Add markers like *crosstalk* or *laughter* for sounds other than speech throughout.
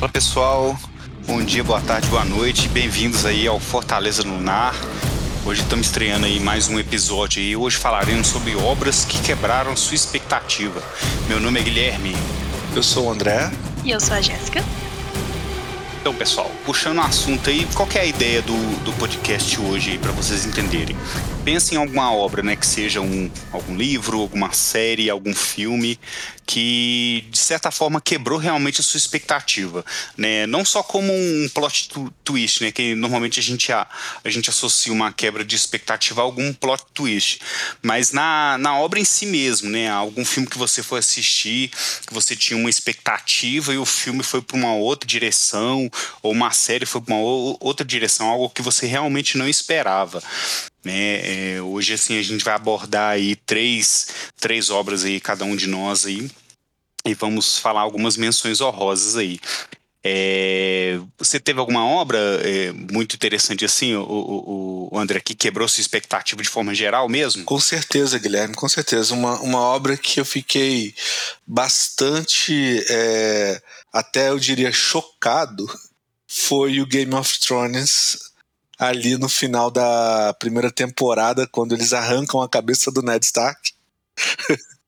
Olá pessoal, bom dia, boa tarde, boa noite, bem-vindos aí ao Fortaleza Lunar. Hoje estamos estreando aí mais um episódio e hoje falaremos sobre obras que quebraram sua expectativa. Meu nome é Guilherme. Eu sou o André. E eu sou a Jéssica. Então, pessoal, puxando o assunto aí, qual é a ideia do, do podcast hoje aí, para vocês entenderem? Pensem em alguma obra, né, que seja um, algum livro, alguma série, algum filme que de certa forma quebrou realmente a sua expectativa, né? Não só como um plot twist, né? Que normalmente a gente a, a gente associa uma quebra de expectativa a algum plot twist, mas na, na obra em si mesmo, né? Algum filme que você foi assistir, que você tinha uma expectativa e o filme foi para uma outra direção, ou uma série foi para uma outra direção, algo que você realmente não esperava. Né? É, hoje assim a gente vai abordar aí três, três obras aí cada um de nós aí e vamos falar algumas menções honrosas aí. É, você teve alguma obra é, muito interessante assim, o, o, o, André, que quebrou sua expectativa de forma geral mesmo? Com certeza, Guilherme, com certeza. Uma, uma obra que eu fiquei bastante, é, até eu diria, chocado, foi o Game of Thrones ali no final da primeira temporada, quando eles arrancam a cabeça do Ned Stark. *laughs*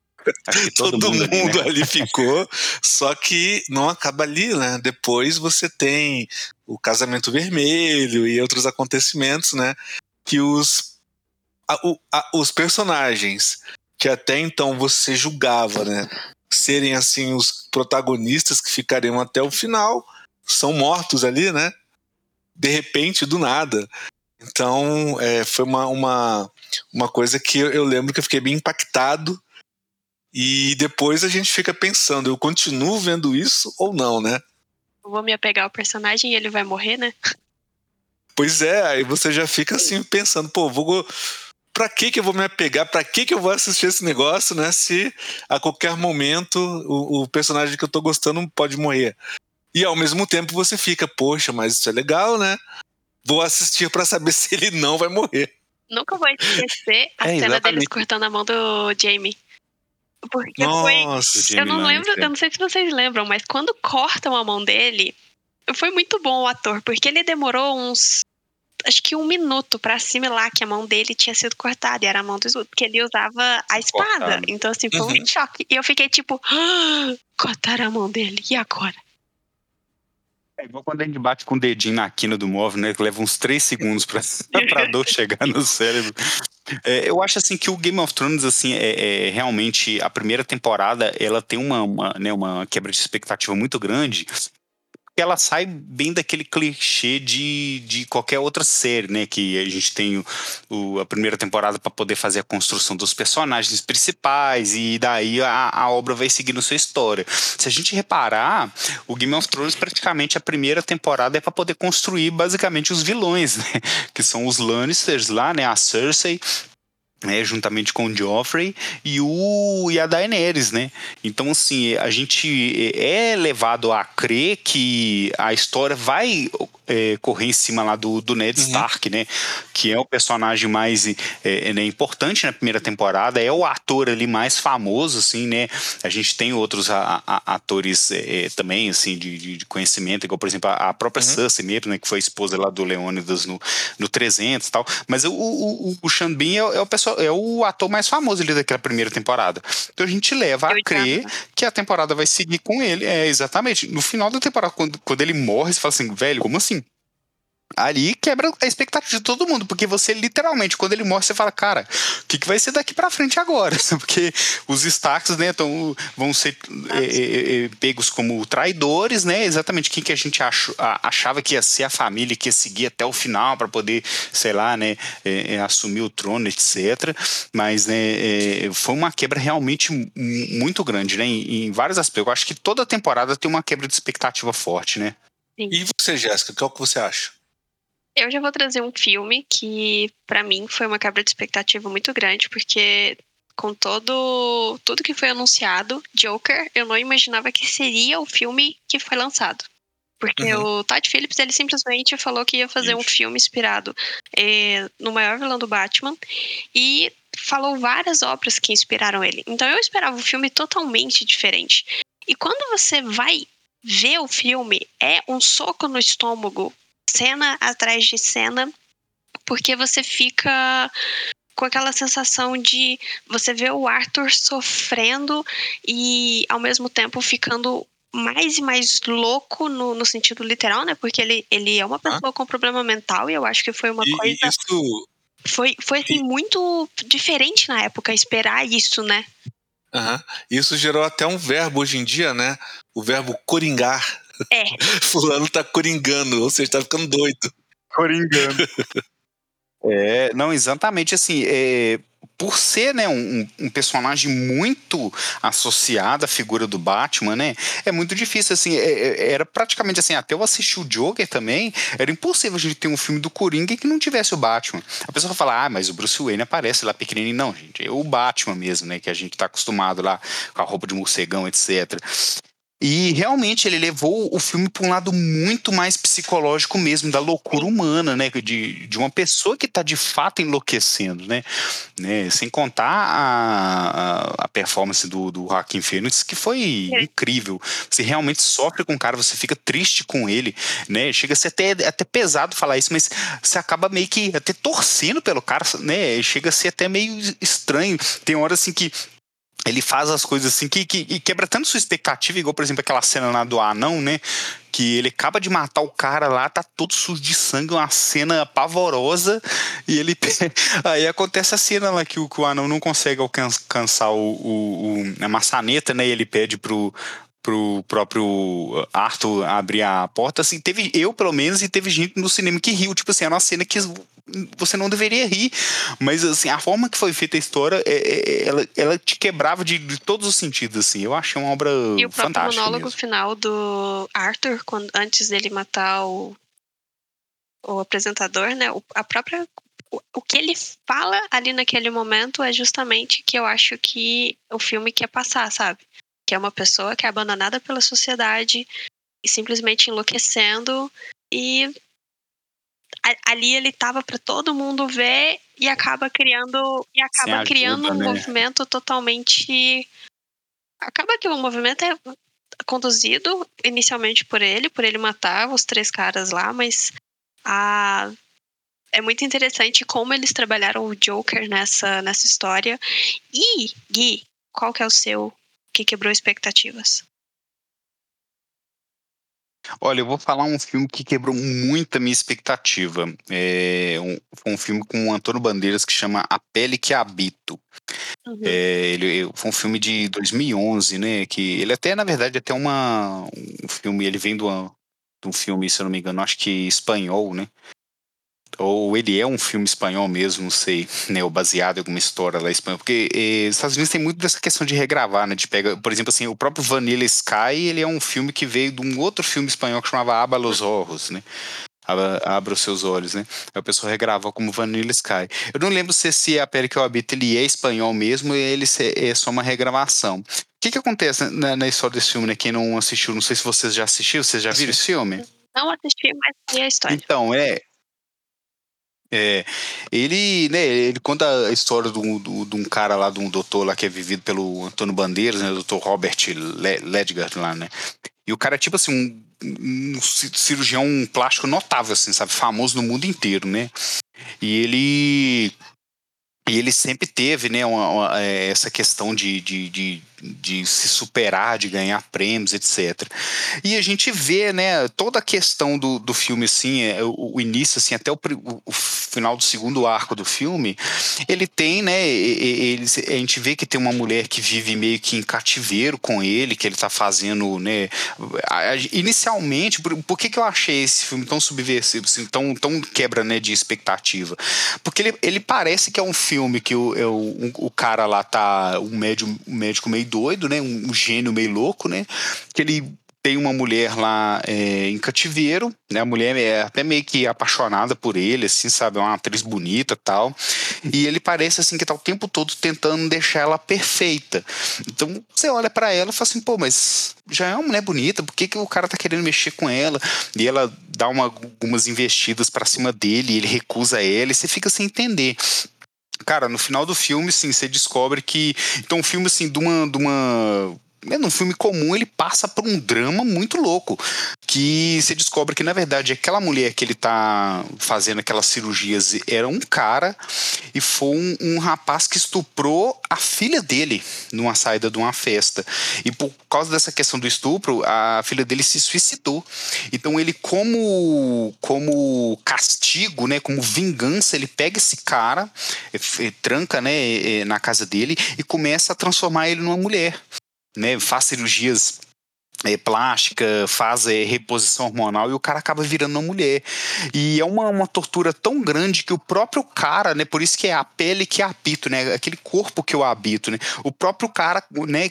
todo, todo, mundo, mundo ali, né? ali, *laughs* ficou, só que não acaba ali, né? Depois você tem o casamento vermelho e outros acontecimentos, né? Que os, a, o, a, os personagens que até então você julgava, né? Serem assim os protagonistas que ficariam até o final, são mortos ali, né? De repente, do nada. Então, é, foi uma, uma, uma coisa que eu, lembro que eu fiquei bem impactado e depois a gente fica pensando, eu continuo vendo isso ou não, né? Eu vou me apegar ao personagem e ele vai morrer, né? Pois é, aí você já fica assim pensando, pô, vou pra que que eu vou me apegar? Pra que que eu vou assistir esse negócio, né? Se a qualquer momento o, o personagem que eu tô gostando pode morrer. E ao mesmo tempo você fica, poxa, mas isso é legal, né? Vou assistir para saber *laughs* se ele não vai morrer. Nunca vou esquecer a é, cena deles cortando a mão do Jamie. Porque Nossa, foi. Eu não lembro, eu não sei se vocês lembram, mas quando cortam a mão dele, foi muito bom o ator, porque ele demorou uns. Acho que um minuto para assimilar que a mão dele tinha sido cortada, e era a mão do Snoop, porque ele usava a espada. Cortado. Então, assim, foi uhum. um choque. E eu fiquei tipo, ah, cortaram a mão dele, e agora? É igual quando a gente bate com o dedinho na quina do móvel, né? Que leva uns três segundos pra, *laughs* pra dor chegar no cérebro. É, eu acho assim que o Game of Thrones assim é, é realmente a primeira temporada ela tem uma, uma, né, uma quebra de expectativa muito grande ela sai bem daquele clichê de, de qualquer outra série, né? Que a gente tem o, o a primeira temporada para poder fazer a construção dos personagens principais e daí a, a obra vai seguindo sua história. Se a gente reparar, o Game of Thrones praticamente a primeira temporada é para poder construir basicamente os vilões, né? *laughs* Que são os Lannisters lá, né? A Cersei né, juntamente com o Joffrey e, o, e a Daenerys, né? Então, assim, a gente é levado a crer que a história vai é, correr em cima lá do, do Ned uhum. Stark, né? Que é o personagem mais é, né, importante na primeira temporada, é o ator ali mais famoso, assim, né? A gente tem outros a, a, atores é, é também, assim, de, de, conhecimento, igual, por exemplo, a, própria uhum. Cersei mesmo, né? Que foi esposa lá do Leônidas no, no 300 e tal. Mas o, o, o é, é o pessoal é o ator mais famoso ali daquela primeira temporada. Então a gente leva a crer que a temporada vai seguir com ele. É, exatamente. No final da temporada, quando, quando ele morre, você fala assim, velho, como assim? Ali quebra a expectativa de todo mundo, porque você literalmente, quando ele morre, você fala, cara, o que, que vai ser daqui para frente agora? *laughs* porque os Starks, né, tão, vão ser é, é, é, pegos como traidores, né, exatamente quem que a gente ach, achava que ia ser a família, que ia seguir até o final para poder, sei lá, né, é, é, assumir o trono, etc. Mas, né, é, foi uma quebra realmente muito grande, né, em, em vários aspectos. Eu acho que toda temporada tem uma quebra de expectativa forte, né. Sim. E você, Jéssica, qual que você acha? Eu já vou trazer um filme que, para mim, foi uma quebra de expectativa muito grande, porque com todo tudo que foi anunciado, Joker, eu não imaginava que seria o filme que foi lançado. Porque uhum. o Todd Phillips, ele simplesmente falou que ia fazer Isso. um filme inspirado é, no maior vilão do Batman. E falou várias obras que inspiraram ele. Então eu esperava um filme totalmente diferente. E quando você vai ver o filme é um soco no estômago, cena atrás de cena, porque você fica com aquela sensação de você ver o Arthur sofrendo e ao mesmo tempo ficando mais e mais louco no, no sentido literal, né? Porque ele, ele é uma pessoa ah. com problema mental e eu acho que foi uma e, coisa. Isso... Foi, foi assim, e... muito diferente na época esperar isso, né? Uhum. Isso gerou até um verbo hoje em dia, né? O verbo coringar. É. *laughs* Fulano tá coringando, ou seja, tá ficando doido. Coringando. *laughs* é, não, exatamente assim. É, por ser né, um, um, personagem muito associado à figura do Batman, né, é muito difícil, assim, é, é, era praticamente assim, até eu assistir o Joker também, era impossível a gente ter um filme do Coringa que não tivesse o Batman. A pessoa fala, ah, mas o Bruce Wayne aparece lá pequenininho. Não, gente, é o Batman mesmo, né, que a gente tá acostumado lá com a roupa de morcegão, etc. E realmente ele levou o filme para um lado muito mais psicológico mesmo, da loucura humana, né? De, de uma pessoa que está de fato enlouquecendo, né? né? Sem contar a, a, a performance do, do Joaquim Phoenix, que foi é. incrível. Você realmente sofre com o cara, você fica triste com ele, né? Chega a ser até, até pesado falar isso, mas você acaba meio que até torcendo pelo cara, né? Chega a ser até meio estranho. Tem horas assim que ele faz as coisas assim que, que, que, quebra tanto sua expectativa, igual, por exemplo, aquela cena lá do anão, né? Que ele acaba de matar o cara lá, tá todo sujo de sangue, uma cena pavorosa, e ele. *laughs* Aí acontece a cena lá que o, que o anão não consegue alcançar o, o, o, a maçaneta, né? E ele pede pro, pro próprio Arthur abrir a porta, assim, teve eu pelo menos e teve gente no cinema que riu, tipo assim, era uma cena que você não deveria rir, mas assim, a forma que foi feita a história, é, é, é ela, ela te quebrava de, de, todos os sentidos, assim, eu achei uma obra fantástica. E o próprio monólogo mesmo. final do Arthur, quando, antes dele matar o, o apresentador, né, o, a própria o, o que ele fala ali naquele momento é justamente que eu acho que o filme quer passar, sabe? Que é uma pessoa que é abandonada pela sociedade e simplesmente enlouquecendo e ali ele tava para todo mundo ver e acaba criando e acaba ajuda, criando um né? movimento totalmente acaba que o movimento é conduzido inicialmente por ele, por ele matar os três caras lá, mas a é muito interessante como eles trabalharam o Joker nessa nessa história. E Gui, qual que é o seu que quebrou expectativas? Olha, eu vou falar um filme que quebrou muito a minha expectativa. É um, foi um filme com o Antônio Bandeiras que chama A Pele que Habito. Uhum. É, ele foi um filme de 2011, né? Que ele até, na verdade, até uma um filme. Ele vem do, de um filme, se eu não me engano, acho que espanhol, né? Ou ele é um filme espanhol mesmo, não sei, *laughs* né, ou baseado em alguma história lá espanhol, porque eh, os Estados Unidos tem muito dessa questão de regravar, né, de pega, por exemplo, assim, o próprio Vanilla Sky, ele é um filme que veio de um outro filme espanhol que chamava Aba los Ojos, né, Abra, abra os seus olhos, né? Aí o pessoal regravou como Vanilla Sky. Eu não lembro se esse A Pele que eu habito ele é espanhol mesmo ou ele é só uma regravação. O que que acontece na, na história desse filme, né? Quem não assistiu, não sei se vocês já assistiram, vocês já viram esse filme? Não assisti, mas vi a história. Então, é, é, ele, né, ele conta a história de um, de um cara lá, de um doutor lá que é vivido pelo Antônio Bandeiras, né, doutor Robert Ledgar lá, né, e o cara é tipo assim, um, um cirurgião plástico notável, assim, sabe, famoso no mundo inteiro, né, e ele e ele sempre teve né, uma, uma, é, essa questão de, de, de, de, se superar, de ganhar prêmios, etc. E a gente vê né, toda a questão do, do filme, assim, é, o, o início, assim, até o, o, final do segundo arco do filme, ele tem, né, ele, a gente vê que tem uma mulher que vive meio que em cativeiro com ele, que ele está fazendo, né, inicialmente, por, por que, que eu achei esse filme tão subversivo, assim, tão, tão quebra né, de expectativa? Porque ele, ele parece que é um filme que o, é o, o cara lá tá um, médio, um médico meio doido, né? Um, um gênio meio louco, né? Que ele tem uma mulher lá é, em cativeiro, né? A mulher é até meio que apaixonada por ele, assim, sabe? É uma atriz bonita tal. E ele parece, assim, que tá o tempo todo tentando deixar ela perfeita. Então, você olha para ela e fala assim, pô, mas já é uma mulher bonita, por que, que o cara tá querendo mexer com ela? E ela dá uma, algumas investidas para cima dele, ele recusa ela, e você fica sem entender cara, no final do filme, sim, você descobre que. Então, um filme, assim, de uma. De uma num filme comum, ele passa por um drama muito louco. Que você descobre que, na verdade, aquela mulher que ele tá fazendo aquelas cirurgias era um cara e foi um, um rapaz que estuprou a filha dele numa saída de uma festa. E por causa dessa questão do estupro, a filha dele se suicidou. Então ele, como, como castigo, né, como vingança, ele pega esse cara, tranca né, na casa dele e começa a transformar ele numa mulher né, faz cirurgias plástica, faz é, reposição hormonal e o cara acaba virando uma mulher. E é uma, uma tortura tão grande que o próprio cara, né, por isso que é a pele que habito, né, aquele corpo que eu habito, né, o próprio cara, né,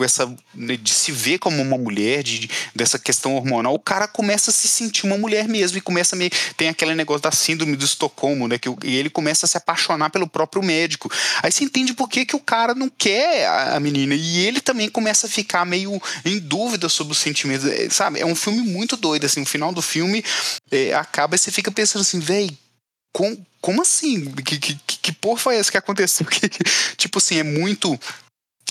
essa, né, de se ver como uma mulher, de, dessa questão hormonal, o cara começa a se sentir uma mulher mesmo e começa a me, tem aquele negócio da síndrome do Estocolmo, né, que e ele começa a se apaixonar pelo próprio médico. Aí você entende por que, que o cara não quer a, a menina e ele também começa a ficar meio em dúvida dúvida sobre os sentimentos. É, sabe, é um filme muito doido, assim, o final do filme é, acaba e você fica pensando assim, véi, com, como assim? Que, que, que porra foi essa que aconteceu? *laughs* Que, tipo assim, é muito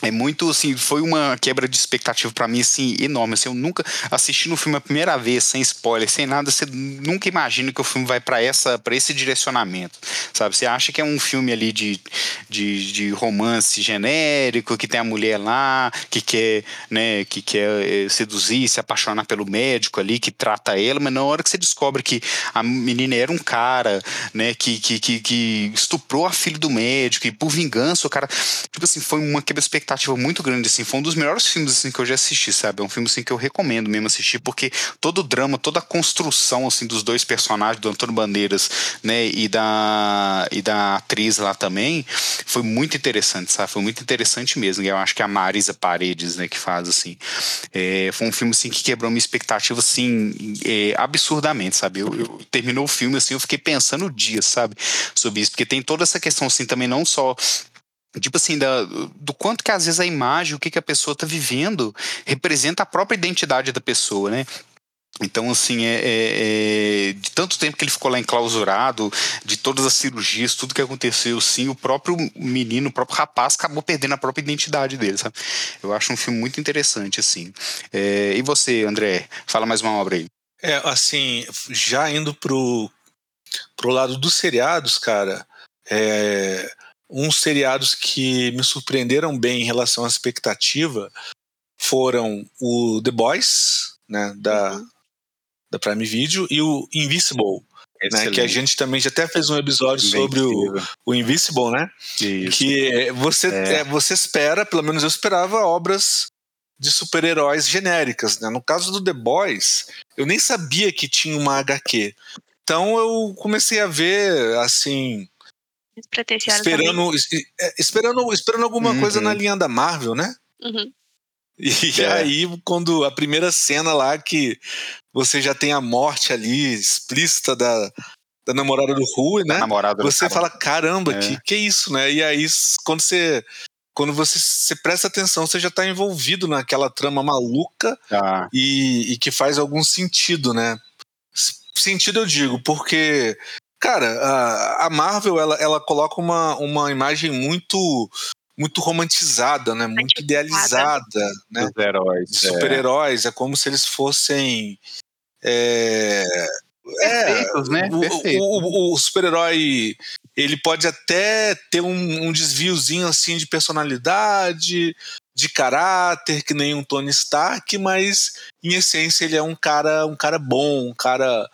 é muito assim, foi uma quebra de expectativa para mim assim enorme. Assim, eu nunca assisti no filme a primeira vez sem spoiler, sem nada, você nunca imagina que o filme vai para essa para esse direcionamento, sabe? Você acha que é um filme ali de, de, de, romance genérico, que tem a mulher lá, que quer, né, que quer eh, seduzir, se apaixonar pelo médico ali que trata ela, mas na hora que você descobre que a menina era um cara, né, que que, que, que estuprou a filha do médico e por vingança o cara, tipo assim, foi uma quebra de expectativa expectativa muito grande, assim. Foi um dos melhores filmes assim, que eu já assisti, sabe? É um filme assim, que eu recomendo mesmo assistir, porque todo o drama, toda a construção assim, dos dois personagens, do Antônio Bandeiras né, e, da, e da atriz lá também, foi muito interessante, sabe? Foi muito interessante mesmo. Eu acho que é a Marisa Paredes, né, que faz assim. É, foi um filme assim, que quebrou minha expectativa assim, é, absurdamente, sabe? Eu, eu, terminou o filme assim, eu fiquei pensando dias, sabe? Sobre isso, porque tem toda essa questão assim também, não só tipo assim, da, do quanto que às vezes a imagem, o que, que a pessoa está vivendo, representa a própria identidade da pessoa, né? Então, assim, é, é, é, de tanto tempo que ele ficou lá enclausurado, de todas as cirurgias, tudo que aconteceu, sim, o próprio menino, o próprio rapaz acabou perdendo a própria identidade dele, sabe? Eu acho um filme muito interessante, assim. É, e você, André? Fala mais uma obra aí. É, assim, já indo pro, pro lado dos seriados, cara, é, uns seriados que me surpreenderam bem em relação à expectativa foram o The Boys, né, da, uhum. da Prime Video, e o Invisible, né, que a gente também já até fez um episódio bem sobre o, o Invisible, né? Isso. Que você, é. É, você espera, pelo menos eu esperava, obras de super-heróis genéricas. Né? No caso do The Boys, eu nem sabia que tinha uma HQ. Então eu comecei a ver, assim, Esperando, é, esperando, esperando alguma uhum. coisa na linha da Marvel, né? Uhum. E *laughs* é. aí, quando a primeira cena lá que você já tem a morte ali explícita da, da namorada do Rui, né? você fala, caramba, é. que, que é isso, né? E aí, quando você quando você, você presta atenção, você já está envolvido naquela trama maluca ah. e, e, que faz algum sentido, né? Sentido eu digo, porque Cara, a, a Marvel ela, ela coloca uma, uma imagem muito muito romantizada, né? Muito idealizada, né? Dos heróis. De super-heróis. É. é. como se eles fossem. É, Perfeitos, é, né? Perfeito. O, o, o super-herói ele pode até ter um, um, desviozinho assim de personalidade, de caráter, que nem um Tony Stark, mas em essência ele é um cara, um cara bom, um cara,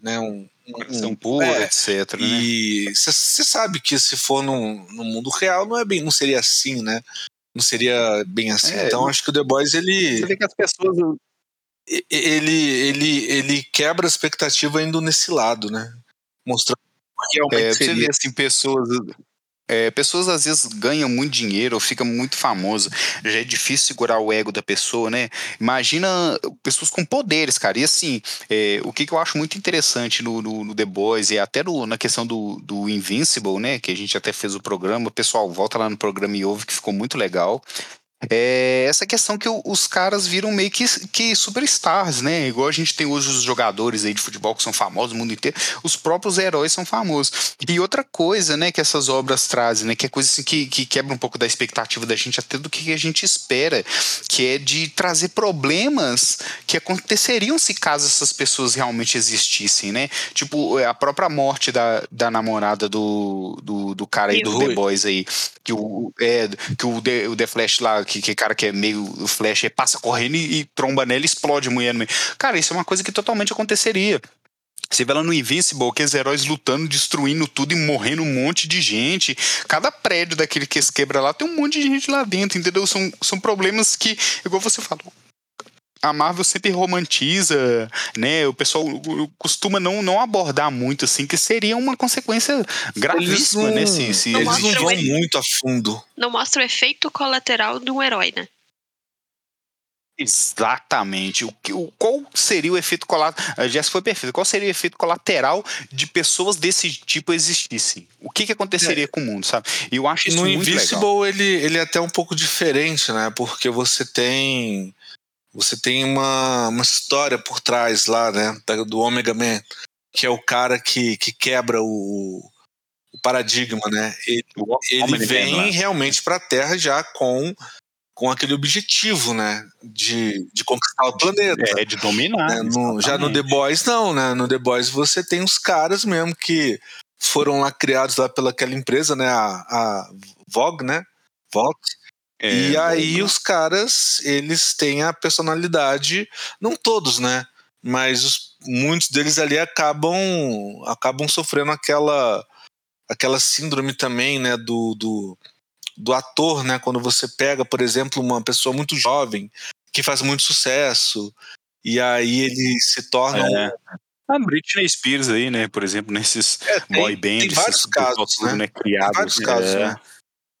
né, um, coração puro, é, etc. Né? E você sabe que se for no, no mundo real não é bem, não seria assim, né? Não seria bem assim. É, então acho que o The Boys ele. Você vê que as pessoas. Ele, ele, ele quebra a expectativa indo nesse lado, né? Mostrando realmente é. Você vê assim, pessoas é, pessoas às vezes ganham muito dinheiro ou ficam muito famoso, já é difícil segurar o ego da pessoa, né? Imagina pessoas com poderes, cara. E assim, é, o que, que, eu acho muito interessante no, no, no The Boys e até no, na questão do, do Invincible, né? Que a gente até fez o programa, pessoal, volta lá no programa e ouve que ficou muito legal. É essa questão que os caras viram meio que, que superstars, né? Igual a gente tem hoje os jogadores aí de futebol que são famosos no mundo inteiro, os próprios heróis são famosos. E outra coisa, né, que essas obras trazem, né, que é coisa assim que, que quebra um pouco da expectativa da gente, até do que a gente espera, que é de trazer problemas que aconteceriam se caso essas pessoas realmente existissem, né? Tipo, a própria morte da, da namorada do, do, do cara aí do The Boys aí, que o, é, que o, The, o The Flash lá que, que cara que é meio flash passa correndo e, e tromba nela e explode a mulher no meio. Cara, isso é uma coisa que totalmente aconteceria. Você vê lá no Invincible, aqueles heróis lutando, destruindo tudo e morrendo um monte de gente. Cada prédio daquele que se quebra lá tem um monte de gente lá dentro, entendeu? São, são problemas que, igual você falou, a Marvel sempre romantiza, né? O pessoal costuma não, não abordar muito, assim, que seria uma consequência gravíssima, não, né? Se, se eles não vão muito a fundo. Não mostra o efeito colateral de um herói, né? Exatamente. O, o, qual seria o efeito colateral? A Jess foi perfeito. Qual seria o efeito colateral de pessoas desse tipo existissem? O que, que aconteceria é. com o mundo, sabe? E eu acho isso no muito Invisible, legal. ele, ele é até um pouco diferente, né? Porque você tem você tem uma, uma história por trás lá, né, do Omega Man, que é o cara que, que quebra o, o paradigma, né? Ele, ele vem Man, realmente para a Terra já com com aquele objetivo, né, de, de conquistar o planeta. É, de dominar. Né? No, já no The Boys, não, né? No The Boys você tem os caras mesmo que foram lá criados lá pelaquela empresa, né, a, a Vogue, né? Vogue, é, e aí os caras, eles têm a personalidade, não todos, né? Mas os, muitos deles ali acabam acabam sofrendo aquela aquela síndrome também, né, do, do, do ator, né? Quando você pega, por exemplo, uma pessoa muito jovem que faz muito sucesso e aí ele se torna é. A Britney Spears aí, né, por exemplo, nesses é, tem, boy bands, tem vários casos, né? né? Criados, vários casos, é. né?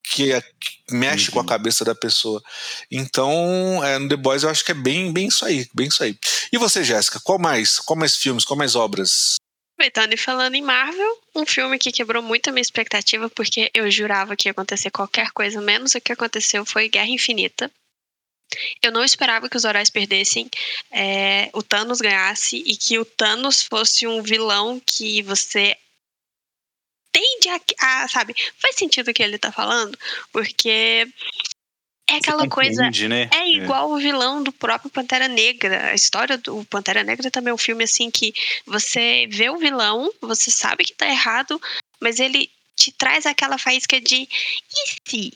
que, é, que mexe uhum. com a cabeça da pessoa. Então, é, no The Boys eu acho que é bem, bem isso aí, bem isso aí. E você, Jéssica, qual mais? Qual mais filmes, qual mais obras? Aproveitando e falando em Marvel, um filme que quebrou muito a minha expectativa, porque eu jurava que ia acontecer qualquer coisa, menos o que aconteceu foi Guerra Infinita. Eu não esperava que os heróis perdessem, é, o Thanos ganhasse e que o Thanos fosse um vilão que você tende a, a, sabe, faz sentido o que ele tá falando, porque é aquela entende, coisa. Né? É igual é. o vilão do próprio Pantera Negra. A história do Pantera Negra também é um filme assim que você vê o vilão, você sabe que tá errado, mas ele te traz aquela faísca de e se?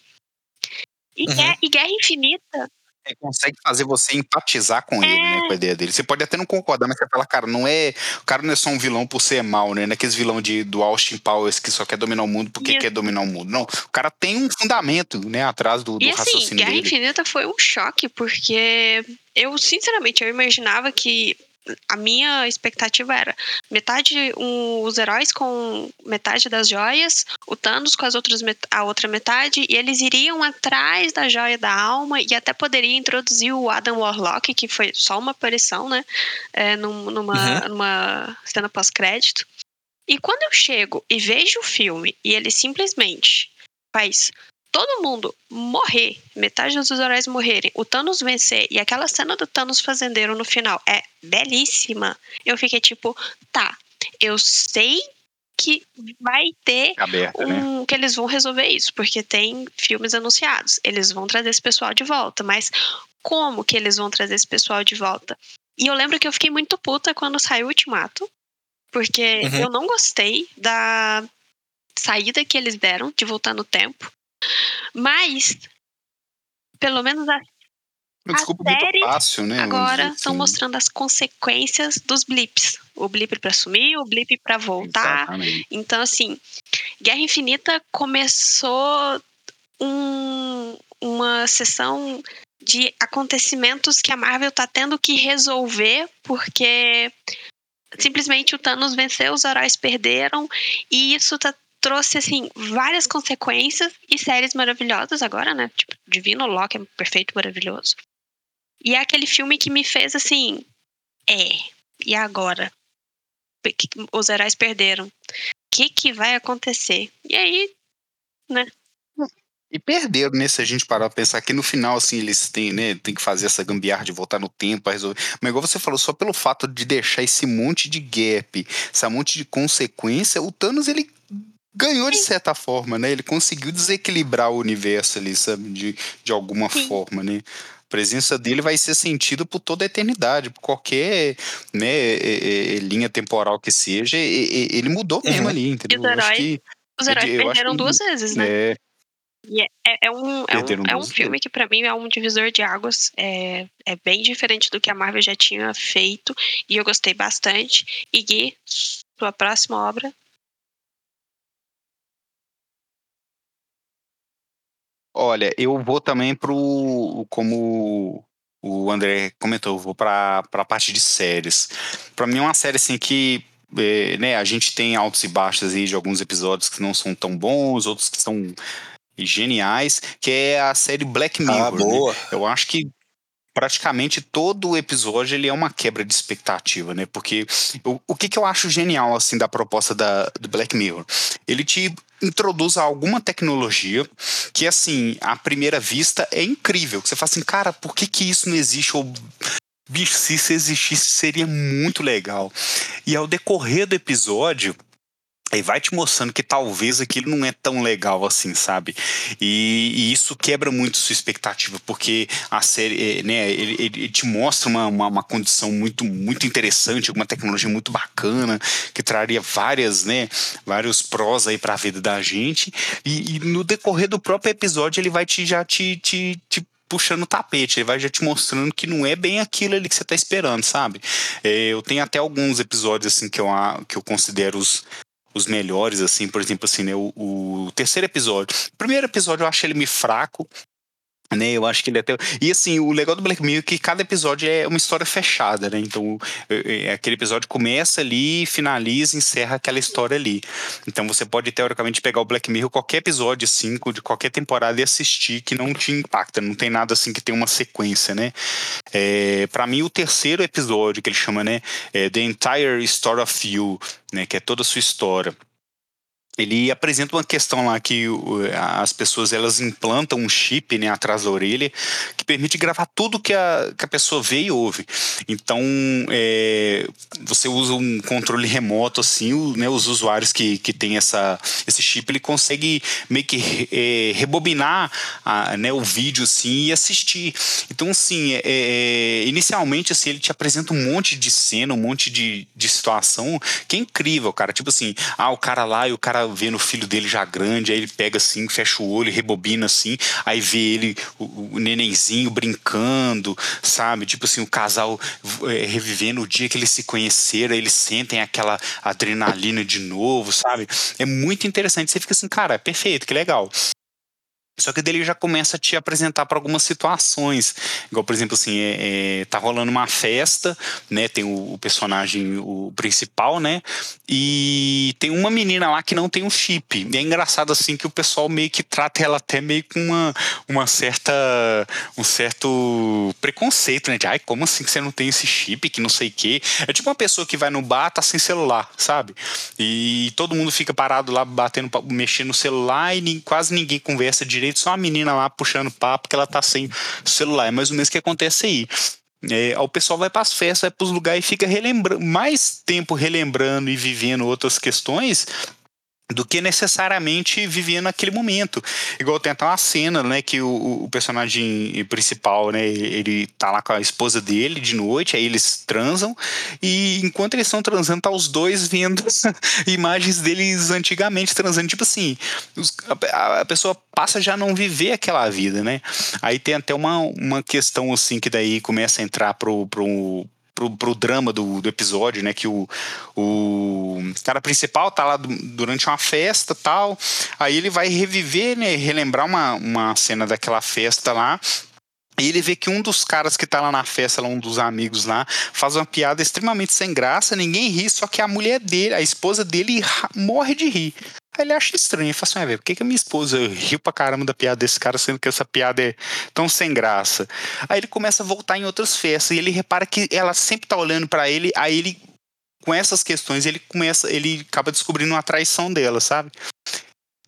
E, uhum. é, e Guerra Infinita é, consegue fazer você empatizar com ele, né? Com a ideia dele. Você pode até não concordar, mas você fala, cara, não é. O cara não é só um vilão por ser mal, né? Não é aqueles vilão de, do Austin Powers que só quer dominar o mundo porque quer dominar o mundo. Não. O cara tem um fundamento, né, atrás do, do e, assim, raciocínio Guerra dele. Infinita foi um choque, porque eu, sinceramente, eu imaginava que a minha expectativa era metade um, os heróis com metade das joias, o Thanos com as outras a outra metade, e eles iriam atrás da joia da alma e até poderia introduzir o Adam Warlock, que foi só uma aparição, né? É, numa, uhum. numa cena pós-crédito. E quando eu chego e vejo o filme e ele simplesmente faz todo mundo morrer, metade dos heróis morrerem, o Thanos vencer e aquela cena do Thanos fazendeiro no final é belíssima. Eu fiquei tipo, tá, eu sei que vai ter Aberta, um né? que eles vão resolver isso, porque tem filmes anunciados. Eles vão trazer esse pessoal de volta, mas como que eles vão trazer esse pessoal de volta? E eu lembro que eu fiquei muito puta quando saiu o Ultimato, porque uhum. eu não gostei da saída que eles deram de voltar no tempo. Mas, pelo menos a, a série fácil, né? agora estão assim. mostrando as consequências dos blips. O blip para sumir, o blip para voltar. Exatamente. Então, assim, Guerra Infinita começou um, uma sessão de acontecimentos que a Marvel está tendo que resolver porque simplesmente o Thanos venceu, os heróis perderam e isso está trouxe, assim, várias consequências e séries maravilhosas agora, né? Tipo, Divino Loki é perfeito, maravilhoso. E é aquele filme que me fez, assim, é, e agora? Os heróis perderam. O que, que vai acontecer? E aí, né? E perderam, né? Se a gente parar pra pensar que no final, assim, eles têm, né? Tem que fazer essa gambiarra de voltar no tempo para resolver. Mas igual você falou, só pelo fato de deixar esse monte de gap, esse monte de consequência, o Thanos, ele ganhou de certa forma, né? Ele conseguiu desequilibrar o universo ali, sabe? De, de alguma Sim. forma, né? A presença dele vai ser sentido por toda a eternidade, por qualquer né, é, é, linha temporal que seja, ele mudou mesmo uhum. ali, entendeu? Os heróis, que, os heróis perderam duas vezes, né? É, e é, é, é, um, é, um, é um filme que para mim é um divisor de águas. É, é bem diferente do que a Marvel já tinha feito. E eu gostei bastante. E Gui, sua próxima obra? Olha, eu vou também pro. Como o André comentou, eu vou pra, pra parte de séries. Pra mim é uma série assim que é, né, a gente tem altos e baixos aí de alguns episódios que não são tão bons, outros que são geniais, que é a série Black ah, Mirror. Ah, boa. Né? Eu acho que praticamente todo o episódio ele é uma quebra de expectativa, né? Porque o, o que, que eu acho genial assim da proposta da, do Black Mirror? Ele te introduz alguma tecnologia que assim, à primeira vista é incrível, que você fala assim, cara, por que que isso não existe ou bicho, se isso existisse seria muito legal. E ao decorrer do episódio, e vai te mostrando que talvez aquilo não é tão legal assim, sabe? E, e isso quebra muito sua expectativa, porque a série, eh, né, ele, ele te mostra uma, uma, uma, condição muito, muito interessante, uma tecnologia muito bacana, que traria várias, né, vários prós aí para a vida da gente. E, e, no decorrer do próprio episódio, ele vai te já te, te, te puxando o tapete, ele vai já te mostrando que não é bem aquilo ali que você está esperando, sabe? É, eu tenho até alguns episódios assim que eu, que eu considero os, os melhores, assim, por exemplo, assim, né, o, o terceiro episódio. O primeiro episódio eu acho ele meio fraco, né, eu acho que ele até. E assim, o legal do Black Mirror é que cada episódio é uma história fechada, né? Então, é, é, aquele episódio começa ali, finaliza, encerra aquela história ali. Então, você pode teoricamente pegar o Black Mirror, qualquer episódio, assim, de qualquer temporada e assistir que não te impacta. Não tem nada assim que tem uma sequência, né? É, para mim, o terceiro episódio que ele chama, né? É The Entire Story of You, né? Que é toda a sua história ele apresenta uma questão lá que as pessoas elas implantam um chip né, atrás da orelha que permite gravar tudo que a, que a pessoa vê e ouve. Então é, você usa um controle remoto assim, né, os usuários que, que tem essa, esse chip ele consegue meio que é, rebobinar a, né, o vídeo assim e assistir. Então assim, é, é, inicialmente assim ele te apresenta um monte de cena, um monte de, de situação que é incrível, cara. Tipo assim, ah o cara lá e o cara vendo o filho dele já grande, aí ele pega assim, fecha o olho, rebobina assim, aí vê ele, o, o nenenzinho brincando, sabe? Tipo assim, o casal é, revivendo o dia que eles se conheceram, eles sentem aquela adrenalina de novo, sabe? É muito interessante. Você fica assim, cara, perfeito, que legal. Só que dele já começa a te apresentar para algumas situações. Igual, por exemplo, assim, é, é, tá rolando uma festa, né? Tem o, o, personagem, o principal, né? E tem uma menina lá que não tem um chip. E é engraçado, assim, que o pessoal meio que trata ela até meio com uma, uma certa. um certo preconceito, né? De, ai, como assim que você não tem esse chip, que não sei o quê? É tipo uma pessoa que vai no bar, tá sem celular, sabe? E todo mundo fica parado lá, batendo, mexendo no celular e quase ninguém conversa direito direito, só uma menina lá puxando papo que ela tá sem celular. É mais ou menos o que acontece aí. É, o pessoal vai para as festas, vai para os lugares e fica relembrando, mais tempo relembrando e vivendo outras questões do que necessariamente vivendo naquele momento. Igual tem até uma cena, né, que o, o, personagem principal, né, ele tá lá com a esposa dele de noite, aí eles transam, e enquanto eles estão transando, tá os dois vendo *laughs* imagens deles antigamente transando, tipo assim, os, a, a, pessoa passa já a não viver aquela vida, né? Aí tem até uma, uma questão, assim, que daí começa a entrar pro, pro pro, pro drama do, do episódio, né? Que o, o cara principal tá lá durante uma festa tal. Aí ele vai reviver, né? Relembrar uma, uma cena daquela festa lá. E ele vê que um dos caras que tá lá na festa, lá, um dos amigos lá, faz uma piada extremamente sem graça, ninguém ri, só que a mulher dele, a esposa dele, morre de rir. Aí ele acha estranho, ele fala assim, velho, por que, que a minha esposa riu pra caramba da piada desse cara, sendo que essa piada é tão sem graça? Aí ele começa a voltar em outras festas, e ele repara que ela sempre tá olhando para ele, aí ele, com essas questões, ele começa, ele acaba descobrindo uma traição dela, sabe?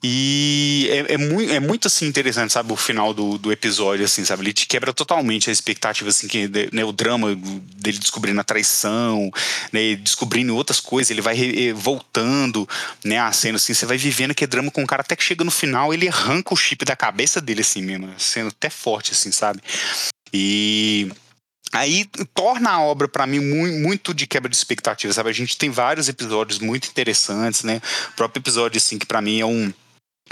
E é, é, muito, é muito assim interessante, sabe, o final do, do episódio, assim, sabe? Ele te quebra totalmente a expectativa, assim, que né, o drama dele descobrindo a traição, né, descobrindo outras coisas, ele vai re, voltando, né, a cena, assim, você vai vivendo aquele drama com o cara até que chega no final, ele arranca o chip da cabeça dele, assim mesmo, sendo até forte, assim, sabe? E aí torna a obra para mim muito de quebra de expectativa, sabe? A gente tem vários episódios muito interessantes, né? O próprio episódio assim que para mim é um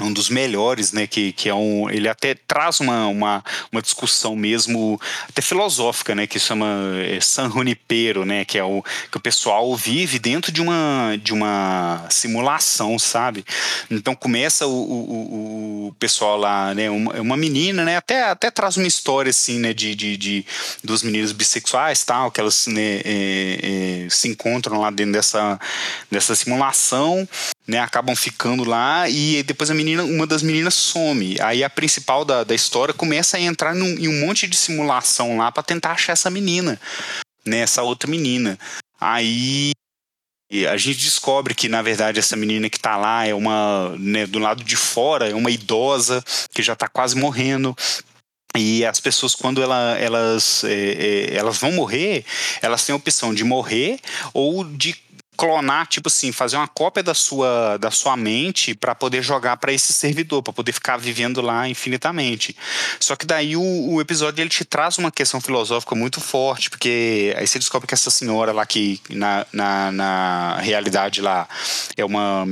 um dos melhores, né, que, que é um, ele até traz uma, uma, uma discussão mesmo até filosófica, né, que chama é, San Junipero, né, que é o que o pessoal vive dentro de uma de uma simulação, sabe? Então começa o, o, o pessoal lá, né, uma, uma menina, né, até, até traz uma história assim, né, de, de, de dos meninos bissexuais, tal, que elas né, é, é, se encontram lá dentro dessa dessa simulação né, acabam ficando lá e depois a menina, uma das meninas some. Aí a principal da, da história começa a entrar num, em um monte de simulação lá para tentar achar essa menina, né, essa outra menina. Aí a gente descobre que na verdade essa menina que tá lá é uma, né, do lado de fora, é uma idosa que já tá quase morrendo. E as pessoas, quando ela, elas, é, é, elas vão morrer, elas têm a opção de morrer ou de clonar, tipo assim, fazer uma cópia da sua, da sua mente para poder jogar para esse servidor, para poder ficar vivendo lá infinitamente. Só que daí o, o, episódio ele te traz uma questão filosófica muito forte, porque aí você descobre que essa senhora lá que na, na, na realidade lá é uma,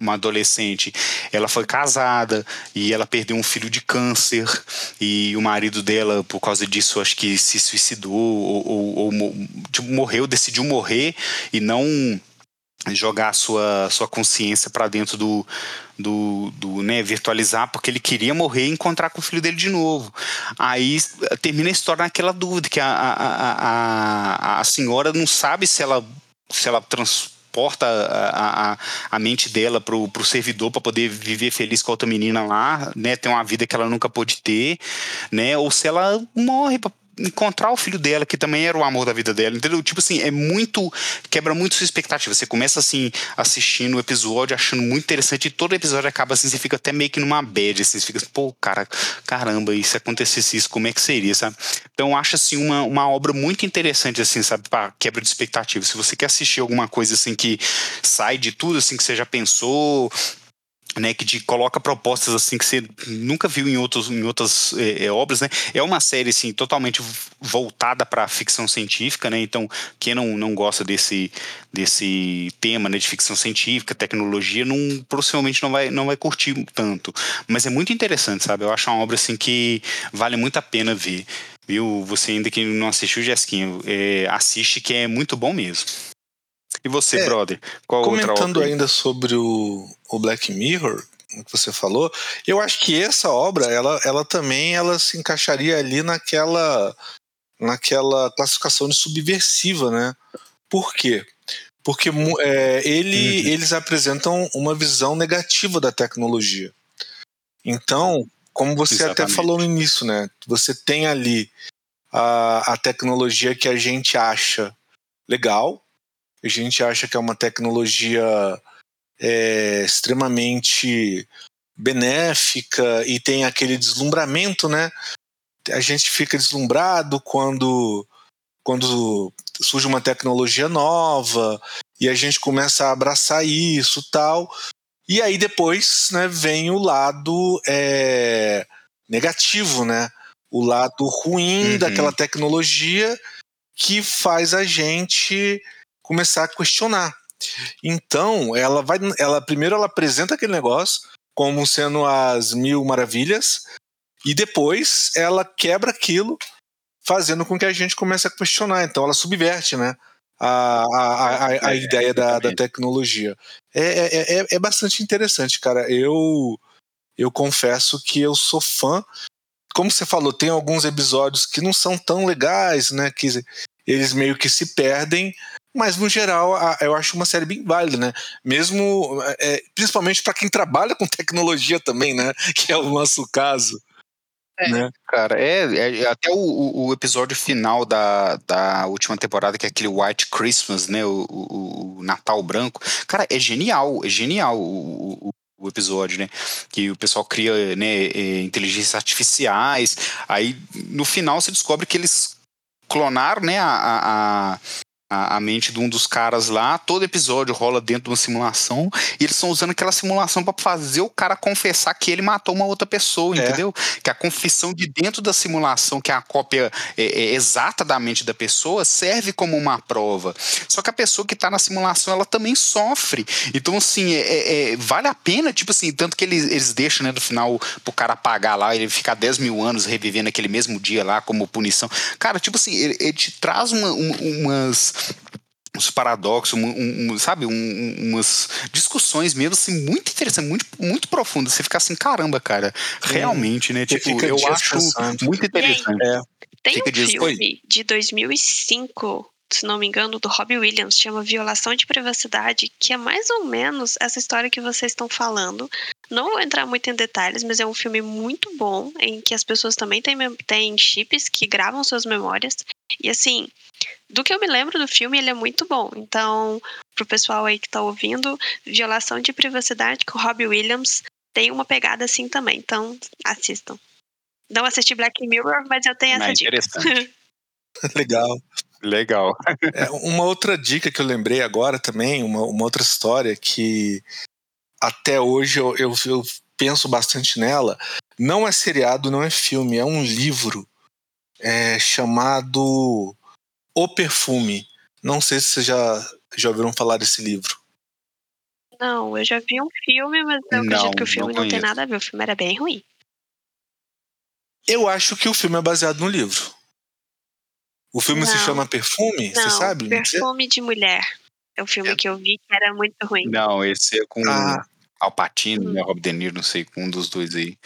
uma adolescente, ela foi casada e ela perdeu um filho de câncer e o marido dela, por causa disso, acho que se suicidou ou, ou, ou tipo, morreu, decidiu morrer e não jogar a sua, sua consciência para dentro do, do, do né, virtualizar, porque ele queria morrer e encontrar com o filho dele de novo. Aí termina a história naquela dúvida, que a, a, a, a senhora não sabe se ela, se ela transporta a, a, a mente dela pro, pro servidor para poder viver feliz com a outra menina lá, né, ter uma vida que ela nunca pôde ter, né, ou se ela morre para encontrar o filho dela, que também era o amor da vida dela, entendeu? Tipo assim, é muito. quebra muito sua expectativa. Você começa assim, assistindo o episódio, achando muito interessante, e todo episódio acaba assim, você fica até meio que numa bad, assim, você fica, pô, cara, caramba, e se acontecesse isso, como é que seria, sabe? Então acho assim uma, uma obra muito interessante, assim, sabe, para quebra de expectativa. Se você quer assistir alguma coisa assim que sai de tudo assim que você já pensou, né, que coloca propostas assim que você nunca viu em, outros, em outras é, é, obras, né? É uma série assim totalmente voltada para ficção científica, né? Então quem não, não gosta desse, desse tema né, de ficção científica, tecnologia, não possivelmente não vai não vai curtir tanto. Mas é muito interessante, sabe? Eu acho uma obra assim que vale muito a pena ver. Viu? Você ainda que não assistiu, Jesquinho, é, assiste que é muito bom mesmo. E você, é, brother? Qual comentando ainda sobre o, o Black Mirror, que você falou, eu acho que essa obra, ela, ela também ela se encaixaria ali naquela naquela classificação de subversiva, né? Por quê? Porque é, ele, uhum. eles apresentam uma visão negativa da tecnologia. Então, como você Exatamente. até falou no início, né? Você tem ali a, a tecnologia que a gente acha legal, a gente acha que é uma tecnologia é, extremamente benéfica e tem aquele deslumbramento, né? A gente fica deslumbrado quando, quando surge uma tecnologia nova e a gente começa a abraçar isso tal. E aí depois né, vem o lado é, negativo, né? O lado ruim uhum. daquela tecnologia que faz a gente começar a questionar. Então, ela vai, ela primeiro ela apresenta aquele negócio como sendo as mil maravilhas e depois ela quebra aquilo, fazendo com que a gente comece a questionar. Então, ela subverte, né? A, a, a, a é, ideia da, da tecnologia. É, é, é, é bastante interessante, cara. Eu, eu confesso que eu sou fã. Como você falou, tem alguns episódios que não são tão legais, né? Que eles meio que se perdem, mas no geral eu acho uma série bem válida, né? Mesmo, é, principalmente para quem trabalha com tecnologia também, né? *laughs* Que é o nosso caso. É, né? cara, é, é até o, o, episódio final da, da última temporada, que é aquele White Christmas, né? O, o, o Natal Branco, cara, é genial, é genial. O, o episódio, né? Que o pessoal cria né, é, inteligências artificiais. Aí no final você descobre que eles clonaram né, a, a, a, a, mente de um dos caras lá. Todo episódio rola dentro de uma simulação e eles estão usando aquela simulação para fazer o cara confessar que ele matou uma outra pessoa, é. entendeu? Que a confissão de dentro da simulação, que é a cópia é, é, exata da mente da pessoa, serve como uma prova. Só que a pessoa que está na simulação, ela também sofre. Então, assim, é, é, é, vale a pena, tipo assim, tanto que eles, eles deixam, né, no final, pro cara pagar lá, ele ficar 10 mil anos revivendo aquele mesmo dia lá como punição. Cara, tipo assim, ele, ele te traz uma, umas uns paradoxos, um, um, sabe, um, umas discussões mesmo assim muito interessantes, muito, muito profundas. Você fica assim, caramba, cara, realmente, né? Tipo, eu acho muito interessante. É. Tem um filme Oi? de 2005 se não me engano, do Robbie Williams, chama Violação de Privacidade, que é mais ou menos essa história que vocês estão falando. Não vou entrar muito em detalhes, mas é um filme muito bom, em que as pessoas também têm, têm chips que gravam suas memórias. E assim, do que eu me lembro do filme, ele é muito bom. Então, pro pessoal aí que tá ouvindo, Violação de Privacidade com Robbie Williams tem uma pegada assim também. Então, assistam. Não assisti Black Mirror, mas eu tenho essa é dica. *laughs* Legal. Legal. É, uma outra dica que eu lembrei agora também, uma, uma outra história que até hoje eu, eu, eu penso bastante nela. Não é seriado, não é filme, é um livro é, chamado O Perfume. Não sei se vocês já, já ouviram falar desse livro. Não, eu já vi um filme, mas eu não, acredito que o filme não, não tem nada a ver. O filme era bem ruim. Eu acho que o filme é baseado no livro. O filme não. se chama Perfume? Você sabe? Perfume de Mulher. É o filme é. que eu vi que era muito ruim. Não, esse é com ah. Alpatino, hum. né? Rob De Niro, não sei, um dos dois aí.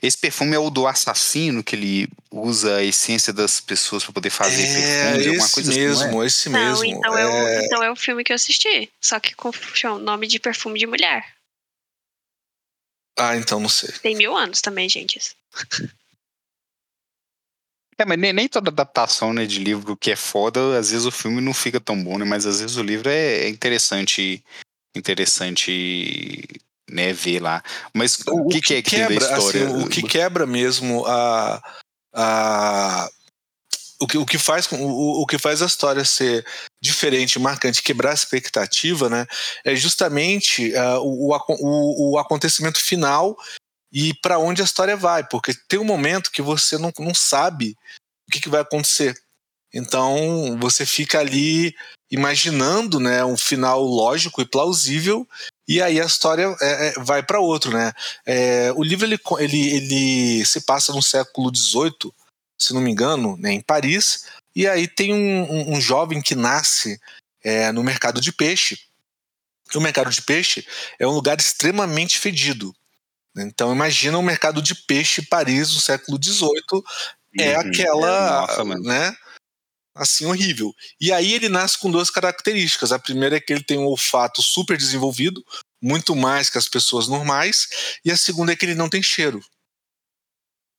Esse perfume é o do assassino, que ele usa a essência das pessoas para poder fazer é, perfume, alguma coisa mesmo, assim, não é? esse mesmo. Não, então é... o, então é o filme que eu assisti, só que com o nome de perfume de mulher. Ah, então não sei. Tem mil anos também, gente. *laughs* É, mas nem, nem, toda adaptação né, de livro que é foda, às vezes o filme não fica tão bom, né? Mas às vezes o livro é, é interessante, interessante né, ver lá. Mas o, o que, que, é que quebra, tem da história? Assim, o que quebra mesmo a, a o que, o que faz o, o que faz a história ser diferente, marcante, quebrar a expectativa, né? É justamente uh, o, o, o acontecimento final e para onde a história vai, porque tem um momento que você não, não sabe o que, que vai acontecer. Então você fica ali imaginando né, um final lógico e plausível, e aí a história é, é, vai para outro. Né? É, o livro ele, ele, ele se passa no século XVIII, se não me engano, né, em Paris, e aí tem um, um, um jovem que nasce é, no mercado de peixe. o mercado de peixe é um lugar extremamente fedido. Então imagina o mercado de peixe Paris no século XVIII é uhum. aquela, Nossa, né? Assim horrível. E aí ele nasce com duas características. A primeira é que ele tem um olfato super desenvolvido, muito mais que as pessoas normais, e a segunda é que ele não tem cheiro.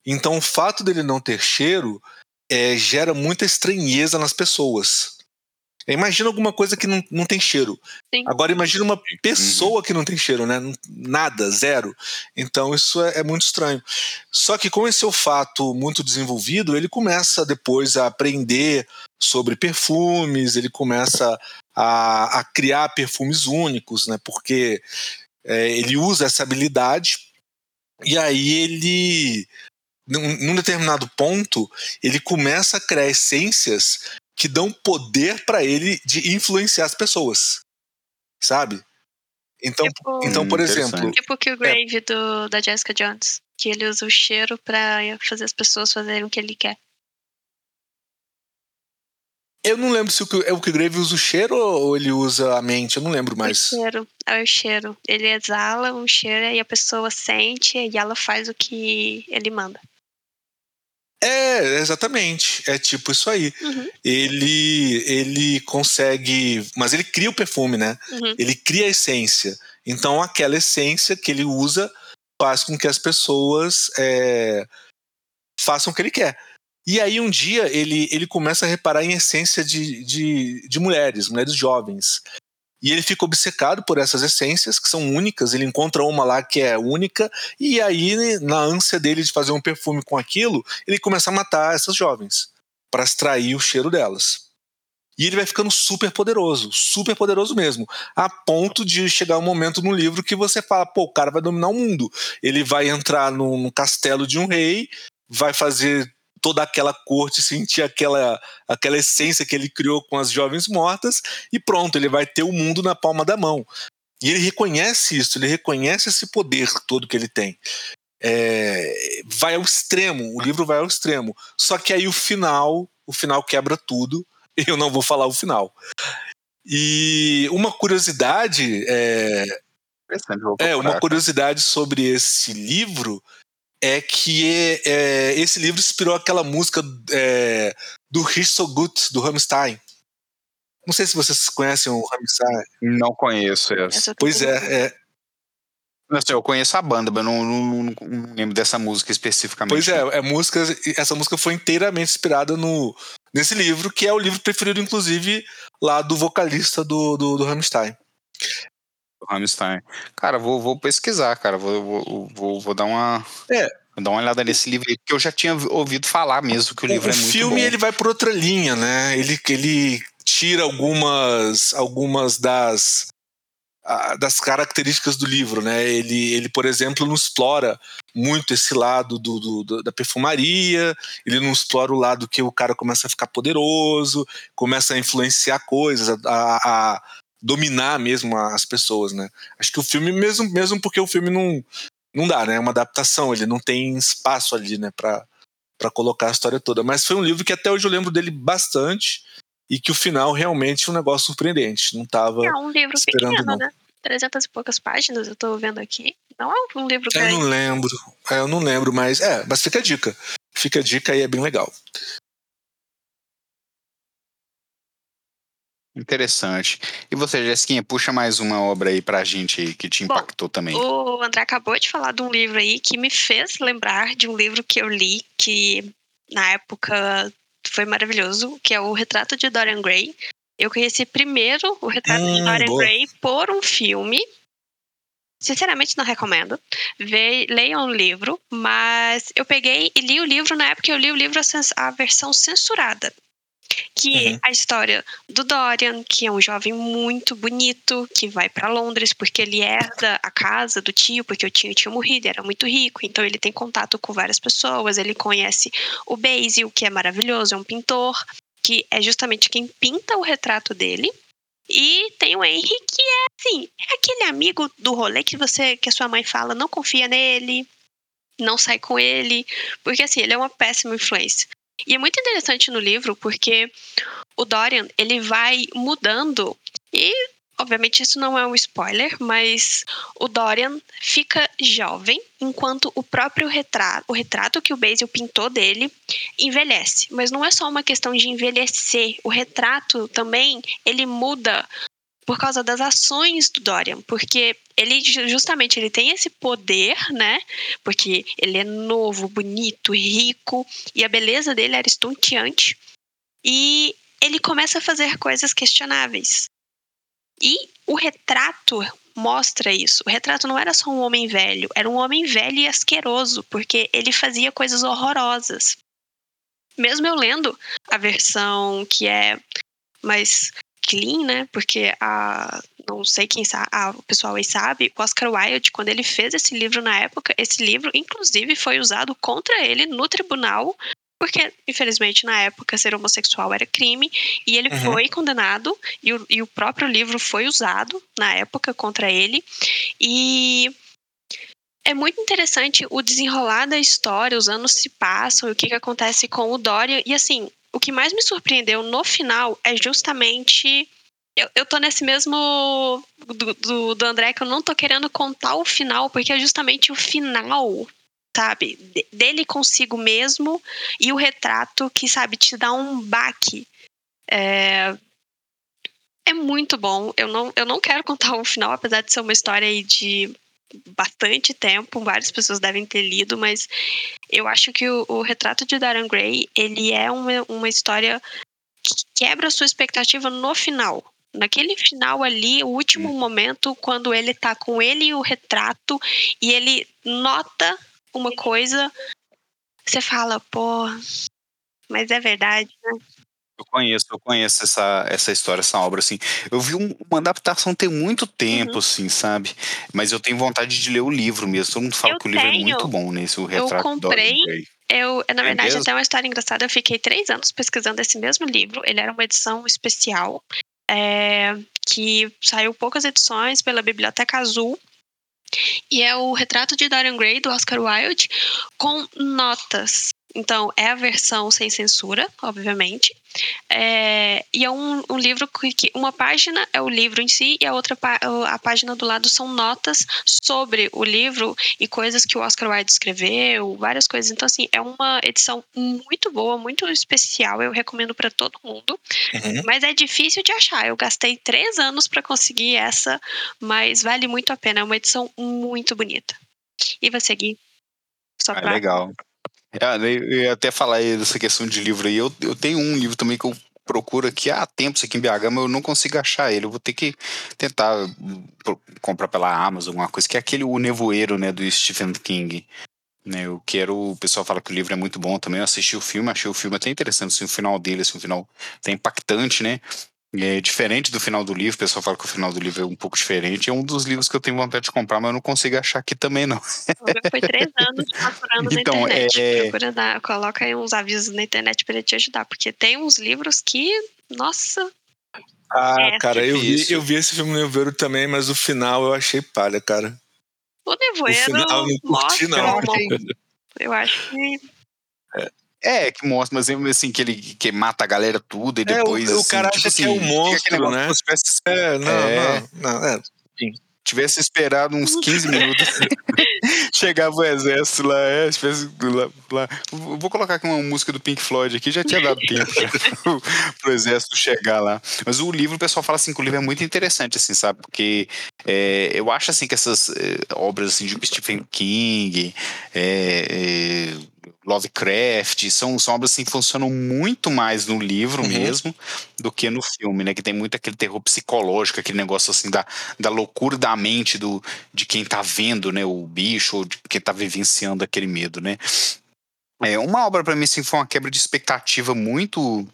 Então o fato dele não ter cheiro é, gera muita estranheza nas pessoas. Imagina alguma coisa que não, não tem cheiro. Sim. Agora imagina uma pessoa que não tem cheiro, né? Nada, zero. Então isso é, é, muito estranho. Só que com esse olfato muito desenvolvido, ele começa depois a aprender sobre perfumes, ele começa a, a criar perfumes únicos, né? Porque é, ele usa essa habilidade e aí ele num, num determinado ponto, ele começa a criar essências que dão poder para ele de influenciar as pessoas. Sabe? Então, tipo, então por exemplo. Tipo o Killgrave é, do, da Jessica Jones. Que ele usa o cheiro para fazer as pessoas fazerem o que ele quer. Eu não lembro se o, é o Killgrave usa o cheiro ou ele usa a mente, eu não lembro mais. O cheiro, é o cheiro. Ele exala um cheiro e a pessoa sente e ela faz o que ele manda. É, exatamente. É tipo isso aí. Uhum. Ele ele consegue. Mas ele cria o perfume, né? Uhum. Ele cria a essência. Então aquela essência que ele usa faz com que as pessoas é, façam o que ele quer. E aí um dia ele, ele começa a reparar em essência de, de, de mulheres, mulheres jovens. E ele fica obcecado por essas essências que são únicas. Ele encontra uma lá que é única, e aí, na ânsia dele de fazer um perfume com aquilo, ele começa a matar essas jovens para extrair o cheiro delas. E ele vai ficando super poderoso, super poderoso mesmo, a ponto de chegar um momento no livro que você fala, pô, o cara vai dominar o mundo. Ele vai entrar no, castelo de um rei, vai fazer toda aquela corte sentir aquela, aquela essência que ele criou com as jovens mortas e pronto, ele vai ter o mundo na palma da mão. E ele reconhece isso, ele reconhece esse poder todo que ele tem. É, vai ao extremo, o livro vai ao extremo. Só que aí o final, o final quebra tudo *laughs* eu não vou falar o final. E uma curiosidade é, é uma curiosidade sobre esse livro é que é, é, esse livro inspirou aquela música é, do Rich So Good, do Rammstein. Não sei se vocês conhecem o Rammstein. Não conheço essa. Pois é, é. Assim, eu conheço a banda, mas não, não, não, não, lembro dessa música especificamente. Pois é, é música, essa música foi inteiramente inspirada no, nesse livro, que é o livro preferido, inclusive, lá do vocalista do, do, do Rammstein. Rammstein. Cara, vou, vou pesquisar, cara. Vou, vou, vou, vou dar uma. É. Dar uma olhada nesse livro aí, porque eu já tinha ouvido falar mesmo que o livro o é muito. O filme ele vai por outra linha, né? Ele, ele tira algumas, algumas das das características do livro, né? Ele, ele, por exemplo, não explora muito esse lado do, do, da perfumaria, ele não explora o lado que o cara começa a ficar poderoso, começa a influenciar coisas, a, a dominar mesmo as pessoas, né? Acho que o filme, mesmo, mesmo porque o filme não, não dá, né? É uma adaptação, ele não tem espaço ali, né? Pra, pra colocar a história toda. Mas foi um livro que até hoje eu lembro dele bastante e que o final realmente é um negócio surpreendente. Não tava. É um livro esperando, pequeno, não. né? 300 e poucas páginas, eu tô vendo aqui. Não é um livro grande. Eu não lembro. É, eu não lembro, mas. É, mas fica a dica. Fica a dica aí, é bem legal. Interessante. E você, Jessiquinha, puxa mais uma obra aí pra gente aí que te impactou Bom, também. O André acabou de falar de um livro aí que me fez lembrar de um livro que eu li, que na época foi maravilhoso, que é o Retrato de Dorian Gray. Eu conheci primeiro o Retrato hum, de Dorian boa. Gray por um filme. Sinceramente, não recomendo. Ve leiam o livro, mas eu peguei e li o livro na época eu li o livro a, a versão censurada que uhum. a história do Dorian, que é um jovem muito bonito, que vai para Londres porque ele herda a casa do tio, porque o tio tinha morrido, era muito rico, então ele tem contato com várias pessoas, ele conhece o Basil, que é maravilhoso, é um pintor, que é justamente quem pinta o retrato dele. E tem o Henry, que é assim, é aquele amigo do rolê que você, que a sua mãe fala, não confia nele, não sai com ele, porque assim, ele é uma péssima influência. E é muito interessante no livro porque o Dorian ele vai mudando e obviamente isso não é um spoiler, mas o Dorian fica jovem enquanto o próprio retrato, o retrato que o Basil pintou dele envelhece. Mas não é só uma questão de envelhecer, o retrato também ele muda por causa das ações do Dorian, porque ele justamente ele tem esse poder, né? Porque ele é novo, bonito, rico e a beleza dele era estonteante. E ele começa a fazer coisas questionáveis. E o retrato mostra isso. O retrato não era só um homem velho, era um homem velho e asqueroso, porque ele fazia coisas horrorosas. Mesmo eu lendo a versão que é mais clean, né? Porque a não sei quem sabe, a, o pessoal aí sabe, o Oscar Wilde, quando ele fez esse livro na época, esse livro inclusive foi usado contra ele no tribunal porque, infelizmente, na época, ser homossexual era crime, e ele uhum. foi condenado, e o, e o próprio livro foi usado na época contra ele. E é muito interessante o desenrolar da história, os anos se passam, e o que, que acontece com o Dorian. E assim, o que mais me surpreendeu no final é justamente. Eu, eu tô nesse mesmo do, do, do André que eu não tô querendo contar o final, porque é justamente o final, sabe? Dele consigo mesmo e o retrato que, sabe, te dá um baque. É, é muito bom. Eu não, eu não quero contar o final, apesar de ser uma história de bastante tempo, várias pessoas devem ter lido, mas eu acho que o, o retrato de Dorian Gray, ele é uma, uma história que quebra a sua expectativa no final. Naquele final ali, o último momento, quando ele tá com ele e o retrato, e ele nota uma coisa, você fala, pô, mas é verdade, né? Eu conheço, eu conheço essa, essa história, essa obra, assim. Eu vi um, uma adaptação tem muito tempo, uhum. assim, sabe? Mas eu tenho vontade de ler o livro mesmo. Todo mundo fala eu que o livro tenho. é muito bom nesse, o retrato Eu comprei, eu, na é verdade, é até uma história engraçada. Eu fiquei três anos pesquisando esse mesmo livro. Ele era uma edição especial é, que saiu poucas edições pela Biblioteca Azul. E é o retrato de Dorian Gray, do Oscar Wilde, com notas então, é a versão sem censura, obviamente. É, e é um, um livro que, uma página é o livro em si e a outra a página do lado são notas sobre o livro e coisas que o Oscar Wilde escreveu, várias coisas. Então, assim, é uma edição muito boa, muito especial. Eu recomendo para todo mundo. Uhum. Mas é difícil de achar. Eu gastei três anos para conseguir essa, mas vale muito a pena. É uma edição muito bonita. E você, Gui? Só ah, pra... legal. É, eu ia até falar dessa questão de livro aí. Eu, eu tenho um livro também que eu procuro aqui há tempos aqui em BH, mas eu não consigo achar ele. Eu vou ter que tentar comprar pela Amazon, alguma coisa, que é aquele O Nevoeiro, né, do Stephen King. Né, eu quero. O pessoal fala que o livro é muito bom também. Eu assisti o filme, achei o filme até interessante, assim, o final dele, assim, o final até impactante, né? É diferente do final do livro, o pessoal fala que o final do livro é um pouco diferente. É um dos livros que eu tenho vontade de comprar, mas eu não consigo achar aqui também, não. Foi três anos procurando então, na internet. É... Procura coloca aí uns avisos na internet para ele te ajudar, porque tem uns livros que, nossa. Ah, é. cara, eu vi, eu vi esse filme no Nevoeiro também, mas o final eu achei palha, cara. O Nevoeiro o final não curti, não. Eu acho que. É. É, que mostra, mas assim, que ele que mata a galera tudo e depois. É, o, assim, o cara tipo acha assim, que é um monstro, né? É, não, é, não, não, é. Enfim tivesse esperado uns 15 minutos, *laughs* chegava o exército lá, é, tivesse lá, lá, Vou colocar aqui uma música do Pink Floyd aqui, já tinha dado tempo *laughs* pro, pro exército chegar lá. Mas o livro, o pessoal fala assim que o livro é muito interessante, assim, sabe? Porque é, eu acho assim que essas é, obras assim, de Stephen King, é, é Lovecraft, são, são obras assim, que funcionam muito mais no livro uhum. mesmo do que no filme, né? Que tem muito aquele terror psicológico, aquele negócio assim da, da loucura da mente do, de quem tá vendo, né? O bicho, ou de quem tá vivenciando aquele medo, né? É, uma obra para mim assim, foi uma quebra de expectativa muito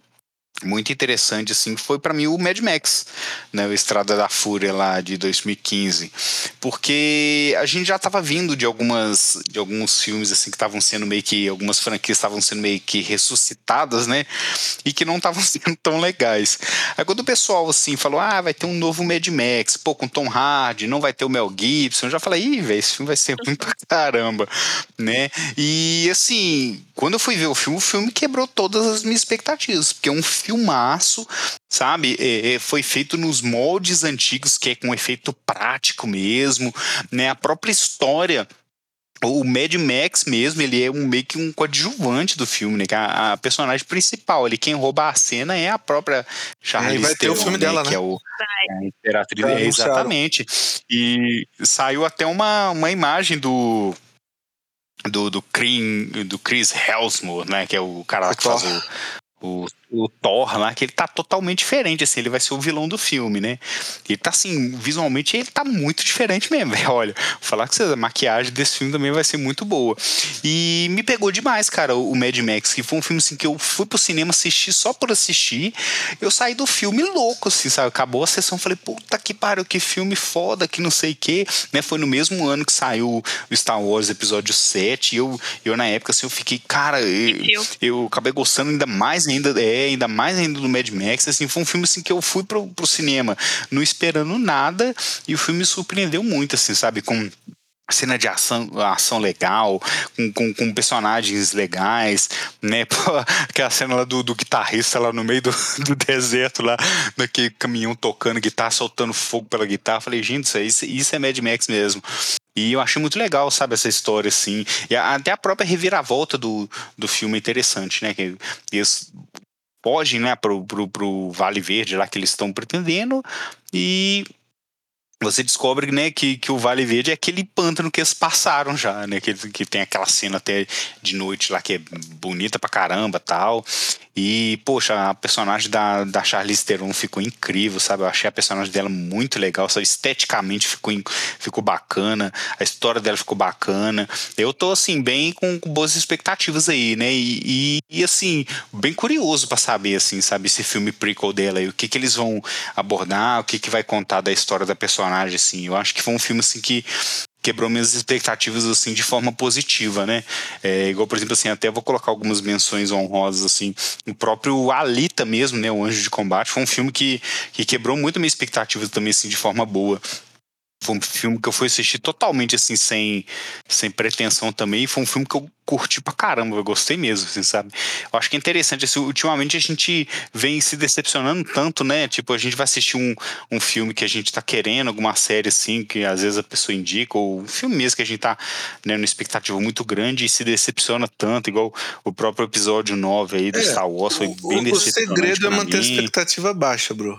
muito interessante assim foi para mim o Mad Max, né, o Estrada da Fúria lá de 2015, porque a gente já estava vindo de algumas de alguns filmes assim que estavam sendo meio que algumas franquias estavam sendo meio que ressuscitadas, né, e que não estavam *laughs* sendo tão legais. Aí quando o pessoal assim falou: "Ah, vai ter um novo Mad Max, pô, com Tom Hardy, não vai ter o Mel Gibson", eu já falei: "Ih, velho, esse filme vai ser *laughs* ruim pra caramba", né? E assim, quando eu fui ver o filme, o filme quebrou todas as minhas expectativas, porque é um filmaço, sabe? É, é, foi feito nos moldes antigos, que é com efeito prático mesmo, né? A própria história o Mad Max mesmo, ele é um meio que um coadjuvante do filme, né? A, a personagem principal, ele quem rouba a cena é a própria Charlize é, vai ter o filme né? dela, né? Que é o a Imperatriz, é, exatamente. E saiu até uma, uma imagem do do, do, do Chris Hemsworth, né? Que é o cara que faz o, o, o Thor lá, que ele tá totalmente diferente, assim, ele vai ser o vilão do filme, né? Ele tá assim, visualmente ele tá muito diferente mesmo, *laughs* velho. Olha, vou falar que a maquiagem desse filme também vai ser muito boa. E me pegou demais, cara, o Mad Max, que foi um filme assim que eu fui pro cinema assistir só por assistir. Eu saí do filme louco, assim, sabe? Acabou a sessão, falei, puta que pariu, que filme foda, que não sei o quê, né? Foi no mesmo ano que saiu o Star Wars episódio 7, e eu, eu na época, assim, eu fiquei, cara, eu, eu acabei gostando ainda mais ainda, é, ainda mais ainda do Mad Max, assim, foi um filme assim que eu fui pro, pro cinema não esperando nada e o filme me surpreendeu muito, assim, sabe, com cena de ação, ação legal, com, com, com, personagens legais, né? *laughs* Aquela cena lá do, do, guitarrista lá no meio do, *laughs* do, deserto, lá, naquele caminhão tocando guitarra, soltando fogo pela guitarra. Falei, gente, isso, isso, isso é Mad Max mesmo. E eu achei muito legal, sabe, essa história, assim. E até a própria reviravolta do, do filme é interessante, né? Que eles fogem, né, pro, pro Vale Verde lá que eles estão pretendendo e você descobre né, que, que o Vale Verde é aquele pântano que eles passaram já, né? Que, que tem aquela cena até de noite lá que é bonita pra caramba tal. E, poxa, a personagem da, da Charlize Theron ficou incrível, sabe? Eu achei a personagem dela muito legal, sabe? Esteticamente ficou, ficou bacana, a história dela ficou bacana. Eu tô, assim, bem com, com boas expectativas aí, né? E, e, e assim, bem curioso para saber, assim, sabe? Esse filme prequel dela aí, o que que eles vão abordar, o que que vai contar da história da personagem, assim. Eu acho que foi um filme, assim, que quebrou minhas expectativas assim de forma positiva, né? É, igual por exemplo assim, até vou colocar algumas menções honrosas assim, o próprio Alita mesmo, né, o Anjo de Combate, foi um filme que, que quebrou muito minhas expectativas também assim de forma boa. Foi um filme que eu fui assistir totalmente assim, sem, sem pretensão também. E foi um filme que eu curti pra caramba, eu gostei mesmo, assim, sabe? Eu acho que é interessante, assim, ultimamente a gente vem se decepcionando tanto, né? Tipo, a gente vai assistir um, um filme que a gente tá querendo, alguma série assim, que às vezes a pessoa indica, ou um filme mesmo que a gente tá né, numa expectativa muito grande e se decepciona tanto, igual o próprio episódio 9 aí do é, Star Wars foi o, bem decepcionante. O segredo é manter a expectativa baixa, bro.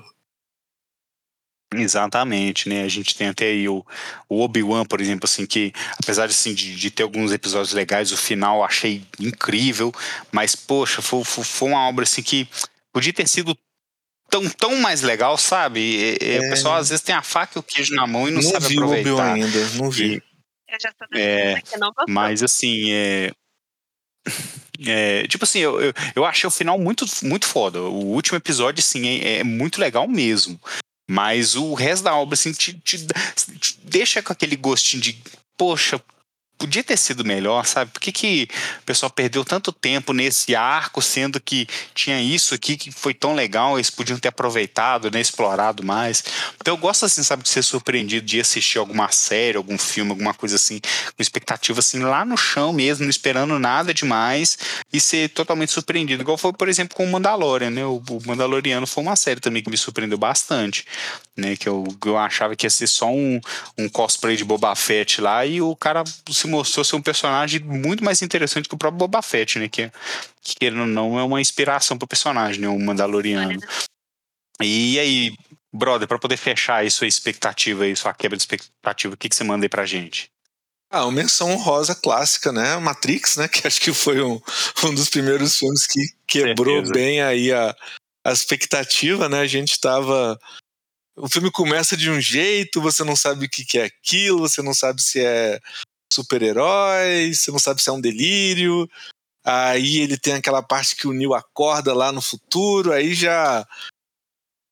Exatamente, né? A gente tem até aí o, o Obi-Wan, por exemplo, assim, que apesar de, assim, de, de, ter alguns episódios legais, o final eu achei incrível, mas, poxa, foi, foi, foi uma obra assim que podia ter sido tão, tão mais legal, sabe? E, é. O pessoal às vezes tem a faca e o queijo na mão e não, não sabe vi aproveitar. Não vi ainda, não vi. E, é, mas assim, é, é, tipo assim, eu, eu, eu, achei o final muito, muito foda. O último episódio, sim, é, é, muito legal mesmo. Mas o resto da obra, assim, te, te, te deixa com aquele gostinho de, poxa, podia ter sido melhor, sabe? Por que, que o pessoal perdeu tanto tempo nesse arco, sendo que tinha isso aqui que foi tão legal, eles podiam ter aproveitado, né, explorado mais. Então eu gosto, assim, sabe, de ser surpreendido, de assistir alguma série, algum filme, alguma coisa assim, com expectativa, assim, lá no chão mesmo, não esperando nada demais e ser totalmente surpreendido. Igual foi, por exemplo, com o Mandalorian, né? O, Mandaloriano foi uma série também que me surpreendeu bastante, né? Que eu, eu achava que ia ser só um, um cosplay de Boba Fett lá e o cara se mostrou ser um personagem muito mais interessante que o próprio Boba Fett, né? Que, que querendo ou não, é uma inspiração pro personagem, né? O Mandaloriano. E aí, brother, para poder fechar aí sua expectativa aí, sua quebra de expectativa, o que, que você manda aí pra gente? Ah, uma menção honrosa clássica, né? Matrix, né? Que acho que foi um, um dos primeiros filmes que quebrou Certeza. bem aí a, a expectativa, né? A gente tava o filme começa de um jeito, você não sabe o que é aquilo, você não sabe se é super-herói, você não sabe se é um delírio. Aí ele tem aquela parte que o Neil acorda lá no futuro, aí já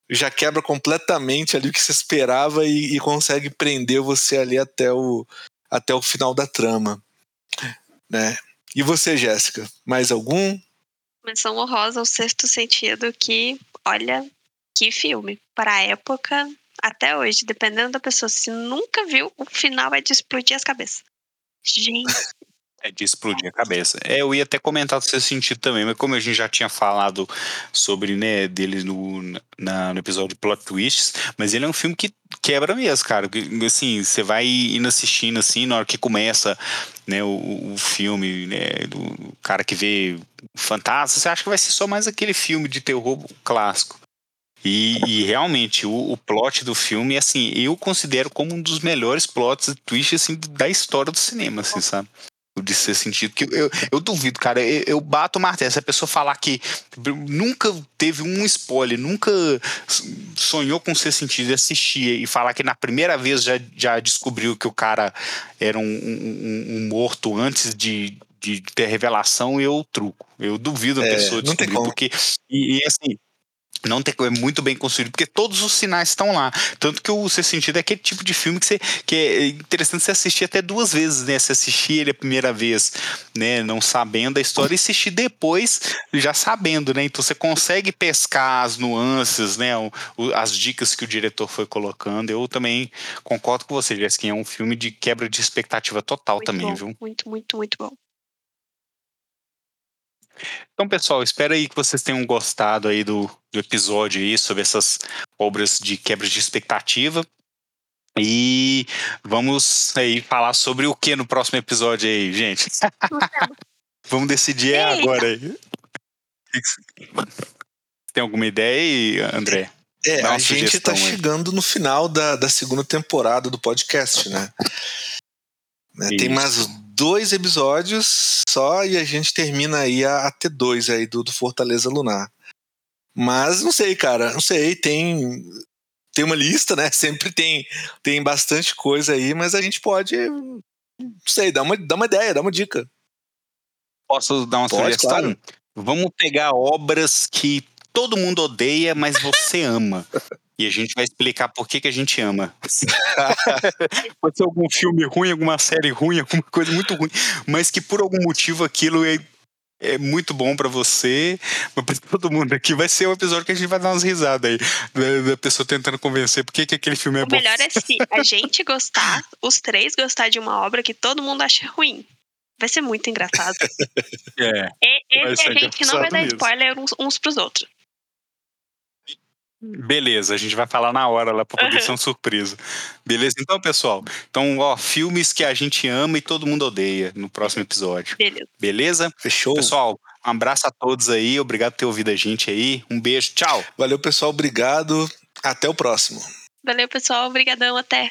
já quebra completamente ali o que você esperava e, e consegue prender você ali até o, até o final da trama. Né? E você, Jéssica, mais algum? Menção honrosa ao sexto sentido que, olha, que filme. Para a época, até hoje, dependendo da pessoa, se nunca viu, o final é de explodir as cabeças. Gente. É de explodir a cabeça. É, eu ia até comentar seu sentido também, mas como a gente já tinha falado sobre, né, dele no, na, no episódio Plot Twists, mas ele é um filme que quebra mesmo, cara. Assim, você vai indo assistindo, assim, na hora que começa, né, o, o filme, né, do cara que vê fantasma, você acha que vai ser só mais aquele filme de terror clássico. E, e, realmente, o, o, plot do filme, assim, eu considero como um dos melhores plots twist, assim, da história do cinema, assim, sabe? De ser sentido. Que eu, eu duvido, cara. Eu, eu bato o martelo. Se a pessoa falar que nunca teve um spoiler, nunca sonhou com ser sentido e assistir e falar que na primeira vez já, já descobriu que o cara era um, um, um morto antes de, de ter revelação, eu truco. Eu duvido a é, pessoa descobrir, porque. E, e assim não tem, é muito bem construído, porque todos os sinais estão lá. Tanto que o Ser Sentido é aquele tipo de filme que, você, que é interessante você assistir até duas vezes, né? Você assistir ele a primeira vez, né? Não sabendo a história, e assistir depois, já sabendo, né? Então você consegue pescar as nuances, né? O, o, as dicas que o diretor foi colocando. Eu também concordo com você, Jéssica. É um filme de quebra de expectativa total muito também, bom, viu? Muito, muito, muito bom. Então, pessoal, espero aí que vocês tenham gostado aí do, do episódio aí sobre essas obras de quebra de expectativa. E vamos aí falar sobre o que no próximo episódio aí, gente? *laughs* vamos decidir é agora aí. Tem alguma ideia aí, André? É, a gente está chegando no final da, da segunda temporada do podcast, né? né tem mais dois episódios só e a gente termina aí a, a T2 aí do, do Fortaleza Lunar. Mas não sei, cara, não sei, tem tem uma lista, né? *laughs* Sempre tem tem bastante coisa aí, mas a gente pode não sei, dá uma, dá uma ideia, dá uma dica. Posso dar uma Pode, sugestão? claro. Vamos pegar obras que todo mundo odeia, mas você *laughs* ama. E a gente vai explicar por que, que a gente ama. *laughs* Pode ser algum filme ruim, alguma série ruim, alguma coisa muito ruim, mas que por algum motivo aquilo é, é muito bom pra você, mas pra todo mundo aqui. Vai ser um episódio que a gente vai dar umas risadas aí, da, da pessoa tentando convencer por que, que aquele filme é O bom. melhor é se a gente gostar, os três gostar de uma obra que todo mundo acha ruim. Vai ser muito engraçado. *laughs* É. E, esse a gente não vai dar mesmo. spoiler uns, uns pros outros. Beleza, a gente vai falar na hora lá pra poder Uhum. ser uma surpresa. Beleza? Então, pessoal, então, ó, filmes que a gente ama e todo mundo odeia no próximo episódio. Beleza. Beleza? Fechou? Pessoal, um abraço a todos aí, obrigado por ter ouvido a gente aí. Um beijo, tchau. Valeu, pessoal, obrigado. Até o próximo. Valeu, pessoal. Obrigadão. Até.